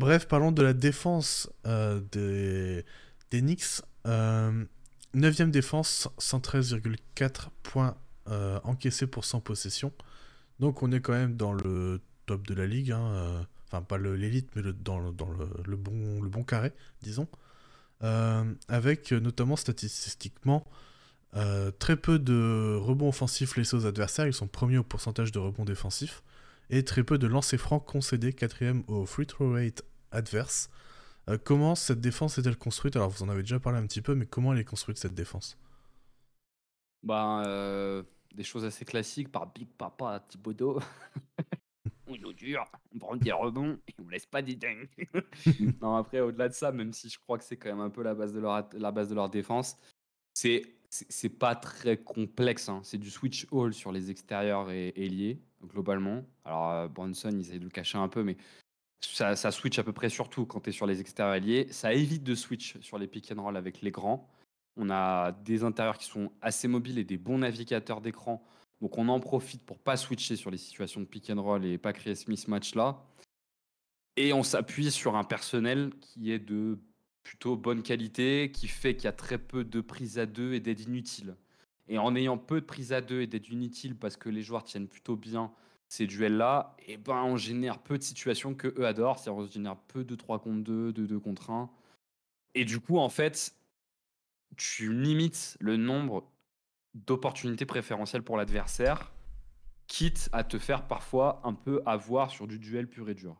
Bref, parlons de la défense euh, des, des Knicks. 9ème défense, 113,4 points encaissés pour 100 possessions. Donc on est quand même dans le top de la ligue. Hein, enfin, pas l'élite, mais dans, le, bon, le bon carré, disons. avec notamment statistiquement euh, très peu de rebonds offensifs laissés aux adversaires, ils sont premiers au pourcentage de rebonds défensifs, et très peu de lancers francs concédés, quatrième au free throw rate adverse. Euh, comment cette défense est-elle construite? Alors vous en avez déjà parlé un petit peu, mais comment elle est construite cette défense? Bah, euh, Des choses assez classiques par Big Papa Thibodeau. on est dur, on prend des rebonds et on laisse pas des dingues. non, après, au-delà de ça, même si je crois que c'est quand même un peu la base de leur, la base de leur défense, c'est c'est pas très complexe. Hein. C'est du switch all sur les extérieurs et ailiers, globalement. Alors, euh, Bronson, il essaie de le cacher un peu, mais ça, ça switch à peu près surtout quand tu es sur les extérieurs ailiers. Ça évite de switch sur les pick and roll avec les grands. On a des intérieurs qui sont assez mobiles et des bons navigateurs d'écran. Donc, on en profite pour pas switcher sur les situations de pick and roll et pas créer ce mismatch là. Et on s'appuie sur un personnel qui est de plutôt bonne qualité, qui fait qu'il y a très peu de prises à deux et d'aides inutiles. Et en ayant peu de prises à deux et d'aides inutiles parce que les joueurs tiennent plutôt bien ces duels-là, et eh ben on génère peu de situations que eux adorent, c'est-à-dire on génère peu de 3 contre 2, de 2 contre 1. Et du coup, en fait, tu limites le nombre d'opportunités préférentielles pour l'adversaire, quitte à te faire parfois un peu avoir sur du duel pur et dur.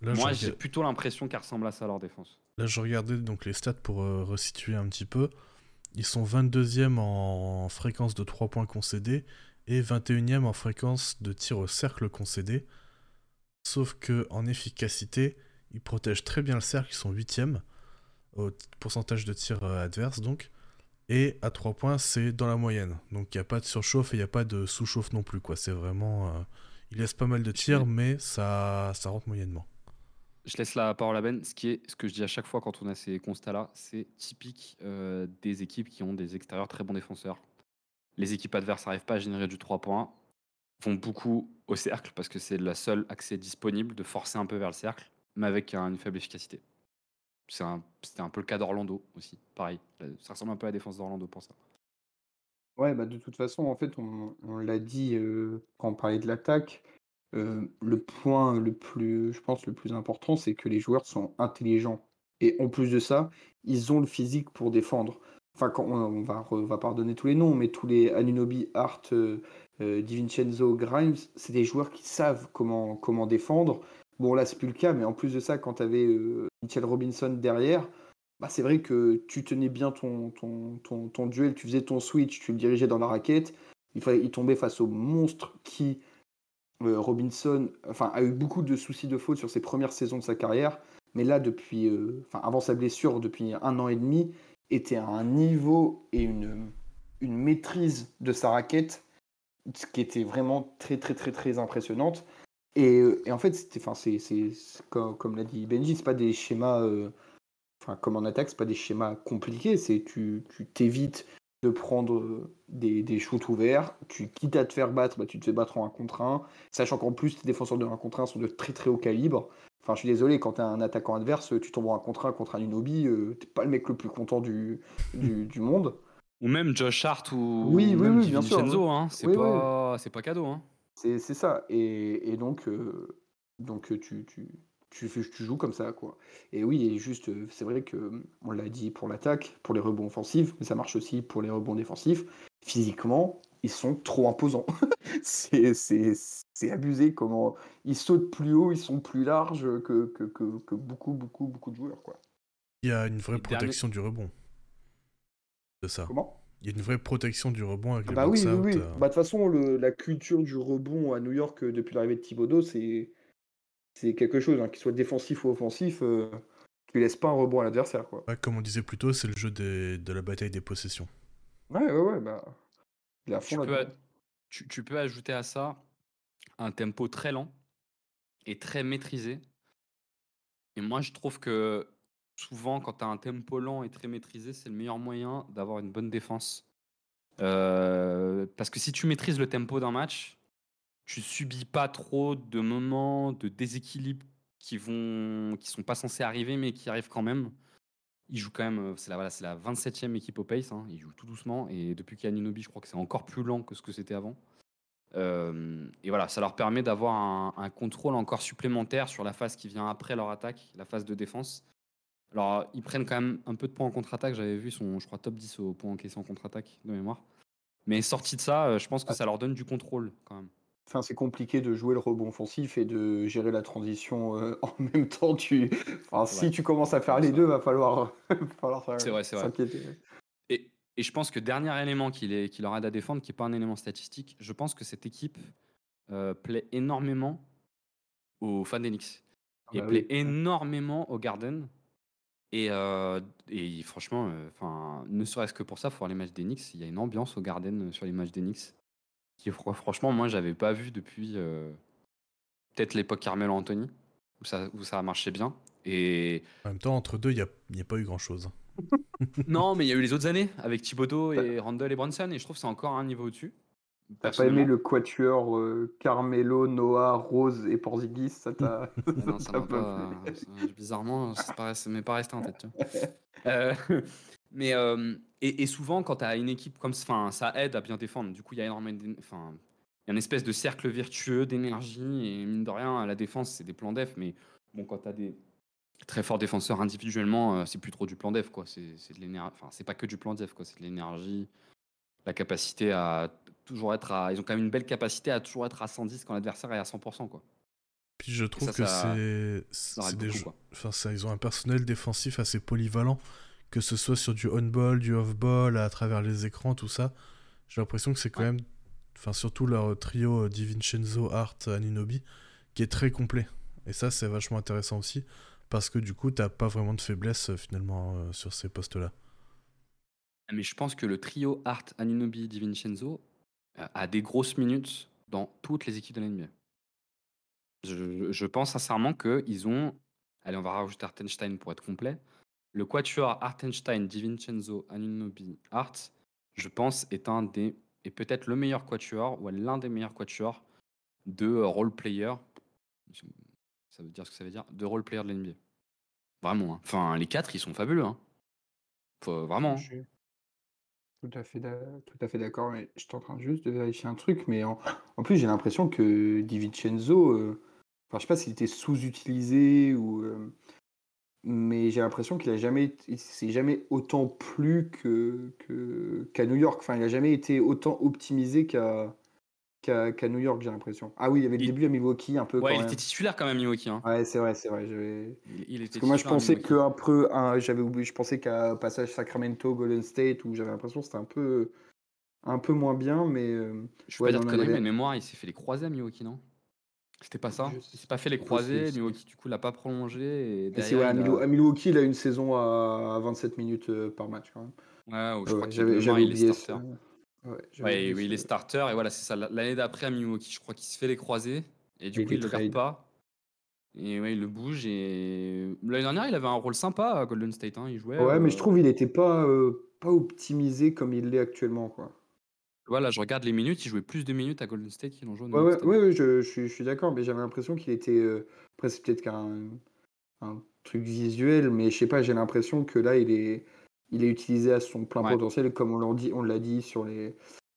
Moi, j'ai plutôt l'impression qu'elle ressemble à ça leur défense. Là, je regardais donc les stats pour euh, resituer un petit peu. Ils sont 22e en fréquence de 3 points concédés et 21e en fréquence de tir au cercle concédé. Sauf que en efficacité, ils protègent très bien le cercle, ils sont 8e au pourcentage de tir euh, adverse donc. Et à 3 points, c'est dans la moyenne. Donc il n'y a pas de surchauffe et il n'y a pas de sous-chauffe non plus. quoi. C'est vraiment. Euh, ils laissent pas mal de tirs, mais ça, ça rentre moyennement. Je laisse la parole à Ben. Ce qui est ce que je dis à chaque fois quand on a ces constats-là, c'est typique euh, des équipes qui ont des extérieurs très bons défenseurs. Les équipes adverses n'arrivent pas à générer du 3 points, vont beaucoup au cercle parce que c'est le seul accès disponible de forcer un peu vers le cercle, mais avec une faible efficacité. C'était un, peu le cas d'Orlando aussi, pareil. Ça ressemble un peu à la défense d'Orlando pour ça. Ouais, bah de toute façon, en fait, on, l'a dit euh, quand on parlait de l'attaque, euh, le point le plus, je pense, le plus important, c'est que les joueurs sont intelligents. Et en plus de ça, ils ont le physique pour défendre. Enfin, quand on, va, on va pardonner tous les noms, mais tous les Anunobi, Hart, euh, euh DiVincenzo, Grimes, c'est des joueurs qui savent comment, défendre. Bon, là, c'est plus le cas, mais en plus de ça, quand tu avais euh, Mitchell Robinson derrière, bah, c'est vrai que tu tenais bien ton, duel, tu faisais ton switch, tu le dirigeais dans la raquette. Il, fallait, il tombait face au monstre qui Robinson enfin, a eu beaucoup de soucis de faute sur ses premières saisons de sa carrière, mais là, depuis, enfin, avant sa blessure, depuis un an et demi, était à un niveau et une, une maîtrise de sa raquette qui était vraiment très, très, très, très impressionnante. Et, euh, et en fait, c'est, comme, comme l'a dit Benji, c'est pas des schémas, enfin, comme en attaque, c'est pas des schémas compliqués. C'est tu, tu t'évites de prendre des, des shoots ouverts. Tu, quittes à te faire battre, bah, tu te fais battre en 1 contre 1. Sachant qu'en plus, tes défenseurs de 1 contre 1 sont de très très haut calibre. Enfin, je suis désolé, quand tu un attaquant adverse, tu tombes en 1 contre 1 contre un Unobi, euh, t'es pas le mec le plus content du, du, monde. Ou même Josh Hart ou, oui, oui, oui, bien sûr. Hein. C'est pas, pas, cadeau. Hein. C'est ça. Et, et donc, euh, donc tu, tu, tu, tu, joues comme ça, quoi. Et oui, et juste, euh, c'est vrai que on l'a dit pour l'attaque, pour les rebonds offensifs, mais ça marche aussi pour les rebonds défensifs. Physiquement, ils sont trop imposants. c'est abusé comment ils sautent plus haut, ils sont plus larges que, que, que, beaucoup, beaucoup, beaucoup de joueurs, quoi. Il y a une vraie protection du rebond. De ça. Comment? Il y a une vraie protection du rebond avec ah le bah oui, oui, oui. Euh. Bah, de toute façon, le, la culture du rebond à New York euh, depuis l'arrivée de Thibodeau, c'est c'est quelque chose, hein, qu'il soit défensif ou offensif, euh, tu laisses pas un rebond à l'adversaire. Quoi. comme on disait plus tôt, c'est le jeu de la bataille des possessions. Ouais, ouais, ouais, bah. tu, peux tu, peux ajouter à ça un tempo très lent et très maîtrisé. Et moi, je trouve que souvent, quand tu as un tempo lent et très maîtrisé, c'est le meilleur moyen d'avoir une bonne défense. Euh, parce que si tu maîtrises le tempo d'un match, tu subis pas trop de moments de déséquilibre qui vont, qui sont pas censés arriver, mais qui arrivent quand même. Ils jouent quand même, euh, c'est la, voilà, c'est la 27e équipe au pace, hein. ils jouent tout doucement, et depuis qu'il y a Ninobi, je crois que c'est encore plus lent que ce que c'était avant. Euh, et voilà, ça leur permet d'avoir un, contrôle encore supplémentaire sur la phase qui vient après leur attaque, la phase de défense. Alors, ils prennent quand même un peu de points en contre-attaque. J'avais vu son, je crois, top 10 au point encaissé en contre-attaque de mémoire. Mais sorti de ça, euh, je pense que ça leur donne du contrôle quand même. Enfin, c'est compliqué de jouer le rebond offensif et de gérer la transition euh, en même temps. Tu... Enfin, si tu commences à faire les deux, va falloir, falloir s'inquiéter. Et, et, je pense que dernier élément qui, les, qui leur aide à défendre, qui n'est pas un élément statistique, je pense que cette équipe euh, plaît énormément aux fans d'Enix. Et bah plaît énormément aux Garden. Et, euh, et franchement, enfin, ne serait-ce que pour ça, pour les matchs d'Enix, il y a une ambiance au Garden sur les matchs d'Enix franchement, moi, j'avais pas vu depuis euh, peut-être l'époque Carmelo Anthony, où ça, où ça a marché bien. Et... En même temps, entre deux, il n'y a, a, pas eu grand-chose. non, mais il y a eu les autres années, avec Thibodeau et Randall et Bronson, et je trouve que c'est encore un niveau au-dessus. T'as pas aimé le quatuor euh, Carmelo, Noah, Rose et Porzingis Ça t'a. non, ça m'a pas. bizarrement, ça m'est pas resté en tête. Tu vois. euh, mais euh, et, souvent, quand tu as une équipe comme ça, ça aide à bien défendre. Du coup, il y a énormément, enfin, il y a une espèce de cercle vertueux d'énergie et mine de rien, à la défense, c'est des plans def. Mais bon, quand tu as des très forts défenseurs individuellement, euh, c'est plus trop du plan def, quoi. C'est de l'énergie. Enfin, c'est pas que du plan def, quoi. C'est de l'énergie, la capacité à toujours être à. Ils ont quand même une belle capacité à toujours être à 110 quand l'adversaire est à 100%, quoi. Puis je trouve que c'est. des Enfin, ça, ils ont un personnel défensif assez polyvalent que ce soit sur du on-ball, du off-ball, à travers les écrans, tout ça. J'ai l'impression que c'est quand même, enfin surtout leur trio euh, DiVincenzo, Art, Aninobi, qui est très complet. Et ça, c'est vachement intéressant aussi, parce que du coup, t'as pas vraiment de faiblesse euh, finalement euh, sur ces postes-là. Mais je pense que le trio Art, Aninobi, DiVincenzo a des grosses minutes dans toutes les équipes de l'NBA. Je, je pense sincèrement qu'ils ont. Allez, on va rajouter Artenstein pour être complet. Le quatuor Artenstein, DiVincenzo, Anunobi, Art, je pense, est un des et peut-être le meilleur quatuor ou l'un des meilleurs quatuors de role player. Ça veut dire ce que ça veut dire? De role player de l'NBA. Vraiment. Hein. Enfin, les quatre, ils sont fabuleux. Hein. vraiment. Hein. tout à fait, tout à fait d'accord. Mais je suis en train juste de vérifier un truc, mais en, plus, j'ai l'impression que DiVincenzo, euh... enfin, je sais pas s'il était sous-utilisé ou. Euh, mais j'ai l'impression qu'il a jamais, s'est jamais autant plu que, qu'à New York. Enfin, il a jamais été autant optimisé qu'à, qu'à, New York, j'ai l'impression. Ah oui, il y avait le début à Milwaukee un peu. Ouais, il était titulaire quand même Milwaukee. Hein. Ouais, c'est vrai, c'est vrai. Il, était Parce que moi, je pensais qu'un peu, j'avais oublié, je pensais qu'à passage Sacramento, Golden State, où j'avais l'impression que c'était un peu, un peu moins bien, mais. Euh, je peux pas dire de conneries, mais mémoire, il s'est fait les croisés à Milwaukee, non? C'était pas ça. Il s'est pas fait les croisés. Milwaukee, du coup, l'a pas prolongé. Et derrière, à, Milwaukee, il a une saison à 27 minutes euh, par match quand même. Ouais, je crois qu'il est starter. Ouais, oui, il est starter. Et voilà, c'est ça. L'année d'après à Milwaukee, je crois qu'il se fait les croisés. Et du coup, il le garde pas. Et ouais, il le bouge. Et l'année dernière, il avait un rôle sympa à Golden State. Hein. Il jouait. Ouais, mais je euh, trouve qu'il était pas, euh, pas optimisé comme il l'est actuellement. Quoi. Voilà, je regarde les minutes, il jouait plus de minutes à Golden State qu'il en joue Ouais, ouais, ouais, je, je suis d'accord, mais j'avais l'impression qu'il était. euh, Après, c'est peut-être qu'un un truc visuel, mais je sais pas, j'ai l'impression que là, il est, il est utilisé à son plein potentiel, comme on l'a dit, on l'a dit sur les.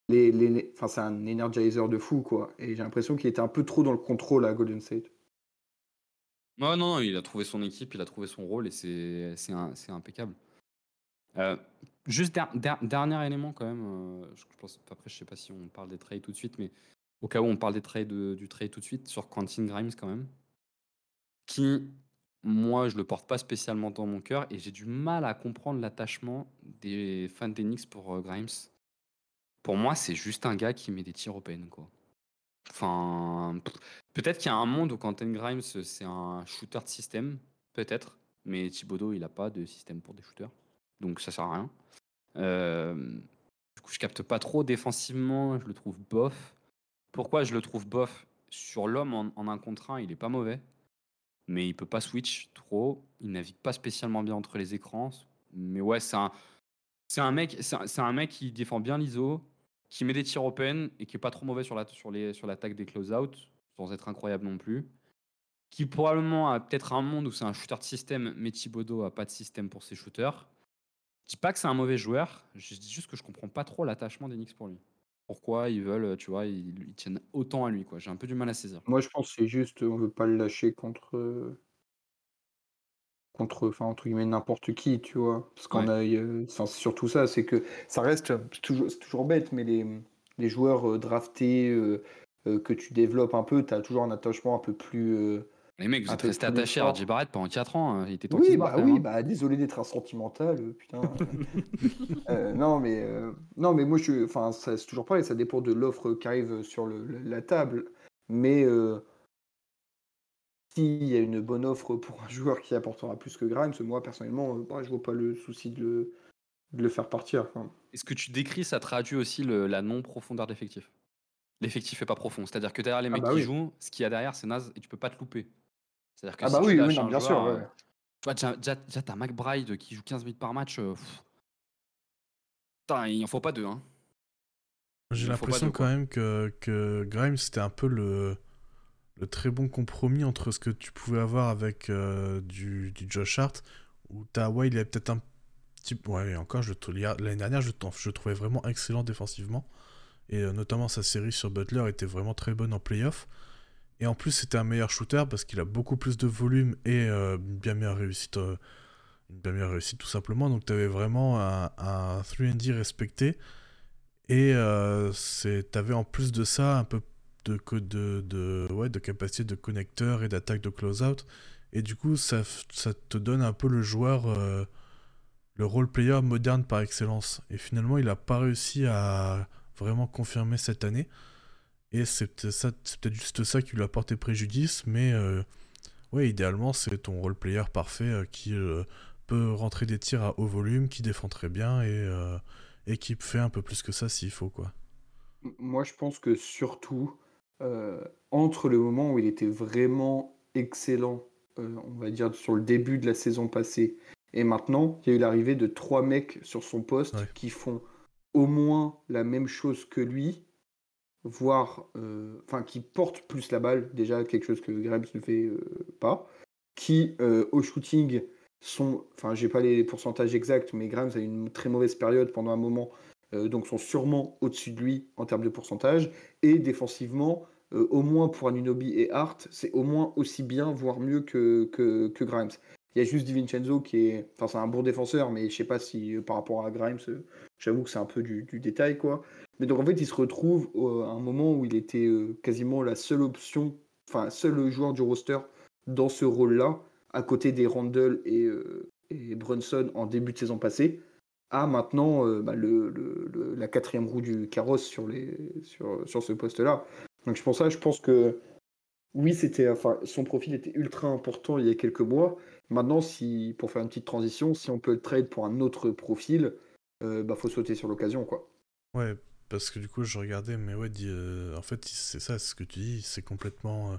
les, les, Enfin, c'est un energizer de fou, quoi. Et j'ai l'impression qu'il était un peu trop dans le contrôle à Golden State. Ouais, non, non, il a trouvé son équipe, il a trouvé son rôle et c'est c'est c'est impeccable. Euh, juste dernier élément quand même. Euh, je pense, après, je sais pas si on parle des trades tout de suite, mais au cas où on parle des trades du trade tout de suite sur Quentin Grimes quand même, qui moi je le porte pas spécialement dans mon cœur et j'ai du mal à comprendre l'attachement des fans d'Enix pour euh, Grimes. Pour moi, c'est juste un gars qui met des tirs open quoi. Enfin, peut-être qu'il y a un monde où Quentin Grimes c'est un shooter de système, peut-être, mais Thibodeau il a pas de système pour des shooters donc ça sert à rien. Euh, du coup, je capte pas trop défensivement, je le trouve bof. Pourquoi je le trouve bof Sur l'homme en, un contre un, il est pas mauvais, mais il peut pas switch trop. Il navigue pas spécialement bien entre les écrans. Mais ouais, c'est un, c'est un mec, c'est un, mec qui défend bien l'ISO, qui met des tirs open et qui est pas trop mauvais sur la, sur les, sur l'attaque des close-out, sans être incroyable non plus. qui probablement a peut-être un monde où c'est un shooter de système, mais Thibodeau a pas de système pour ses shooters. Je dis pas que c'est un mauvais joueur, je dis juste que je comprends pas trop l'attachement d'Enix pour lui. Pourquoi ils veulent, tu vois, ils, tiennent autant à lui, quoi. J'ai un peu du mal à saisir. Moi, je pense que c'est juste, on veut pas le lâcher contre, contre, enfin, entre guillemets, n'importe qui, tu vois. Parce qu'on a, c'est surtout ça, c'est que ça reste, toujours, c'est toujours bête, mais les, les joueurs euh, draftés euh, euh, que tu développes un peu, tu as toujours un attachement un peu plus les mecs, vous êtes restés attachés à RJ Barrett pendant 4 ans. Hein. Il était oui, bah, oui, hein. bah, désolé d'être un sentimental, euh, putain. euh, non, mais, euh, non, mais moi, je, enfin, c'est toujours pareil, ça dépend de l'offre qui arrive sur le, la table. Mais euh, s'il y a une bonne offre pour un joueur qui apportera plus que Grimes, moi, personnellement, bah, je vois pas le souci de le, de le faire partir. Est-ce que tu décris, ça traduit aussi le, la non-profondeur d'effectif? L'effectif est pas profond. C'est-à-dire que derrière les ah mecs bah qui jouent, ce qu'il y a derrière, c'est naze et tu peux pas te louper. C'est-à-dire que ah bah oui, oui bien sûr. Ouais. Euh, tu vois, déjà, t'as McBride qui joue 15 minutes par match. Euh, putain, il en faut pas deux. Hein. J'ai l'impression quand même que, que Grimes, c'était un peu le, le très bon compromis entre ce que tu pouvais avoir avec euh, du, du, Josh Hart, où ta ouais, il avait peut-être un petit... Ouais, encore, l'année dernière, je, je trouvais vraiment excellent défensivement. Et notamment sa série sur Butler était vraiment très bonne en playoff. Et en plus, c'était un meilleur shooter parce qu'il a beaucoup plus de volume et euh, une bien meilleure réussite. Euh, une bien meilleure réussite tout simplement. Donc tu avais vraiment un, un 3D respecté. Et euh, tu avais en plus de ça un peu de, de, capacité de connecteur et d'attaque de close-out. Et du coup, ça, te donne un peu le joueur, euh, le role player moderne par excellence. Et finalement, il n'a pas réussi à vraiment confirmer cette année. Et c'est peut-être juste ça qui lui a porté préjudice, mais euh, ouais, idéalement, c'est ton role player parfait euh, qui euh, peut rentrer des tirs à haut volume, qui défend très bien et, et qui fait un peu plus que ça s'il faut. quoi. Moi, je pense que surtout, entre le moment où il était vraiment excellent, on va dire sur le début de la saison passée, et maintenant, il y a eu l'arrivée de trois mecs sur son poste qui font au moins la même chose que lui, voire euh, enfin qui porte plus la balle, déjà quelque chose que Grimes ne fait euh, pas, qui euh, au shooting sont, enfin j'ai pas les pourcentages exacts, mais Grimes a une très mauvaise période pendant un moment, donc sont sûrement au-dessus de lui en termes de pourcentage, et défensivement, au moins pour Anunobi et Hart, c'est au moins aussi bien, voire mieux que, que, que Grimes. Il y a juste Di qui est, enfin c'est un bon défenseur, mais je sais pas si par rapport à Grimes, j'avoue que c'est un peu du, détail quoi. Mais donc en fait, il se retrouve à un moment où il était euh, quasiment la seule option, enfin, seul joueur du roster dans ce rôle-là, à côté des Randall et, euh, et, Brunson en début de saison passée, à maintenant euh, bah, le, la quatrième roue du carrosse sur, les, sur, sur ce poste-là. Donc pour ça, je pense que oui, c'était, enfin, son profil était ultra important il y a quelques mois. Maintenant, si, pour faire une petite transition, si on peut le trade pour un autre profil, il bah, faut sauter sur l'occasion, quoi. Ouais, parce que du coup, je regardais, mais ouais, euh, en fait, c'est ça, ce que tu dis, c'est complètement, euh,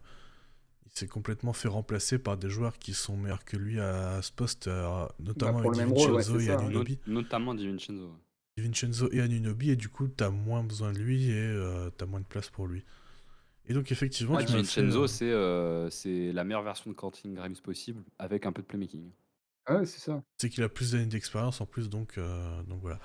il s'est complètement fait remplacer par des joueurs qui sont meilleurs que lui à, ce poste, euh, notamment bah, avec Vincenzo et Anunobi. notamment Vincenzo. Vincenzo et Anunobi, et du coup, t'as moins besoin de lui et t'as moins de place pour lui. Et donc, effectivement, ouais, Vincenzo, c'est la meilleure version de Quentin Grimes possible, avec un peu de playmaking. Ah ouais, c'est ça. C'est qu'il a plus d'années d'expérience en plus, donc, donc voilà.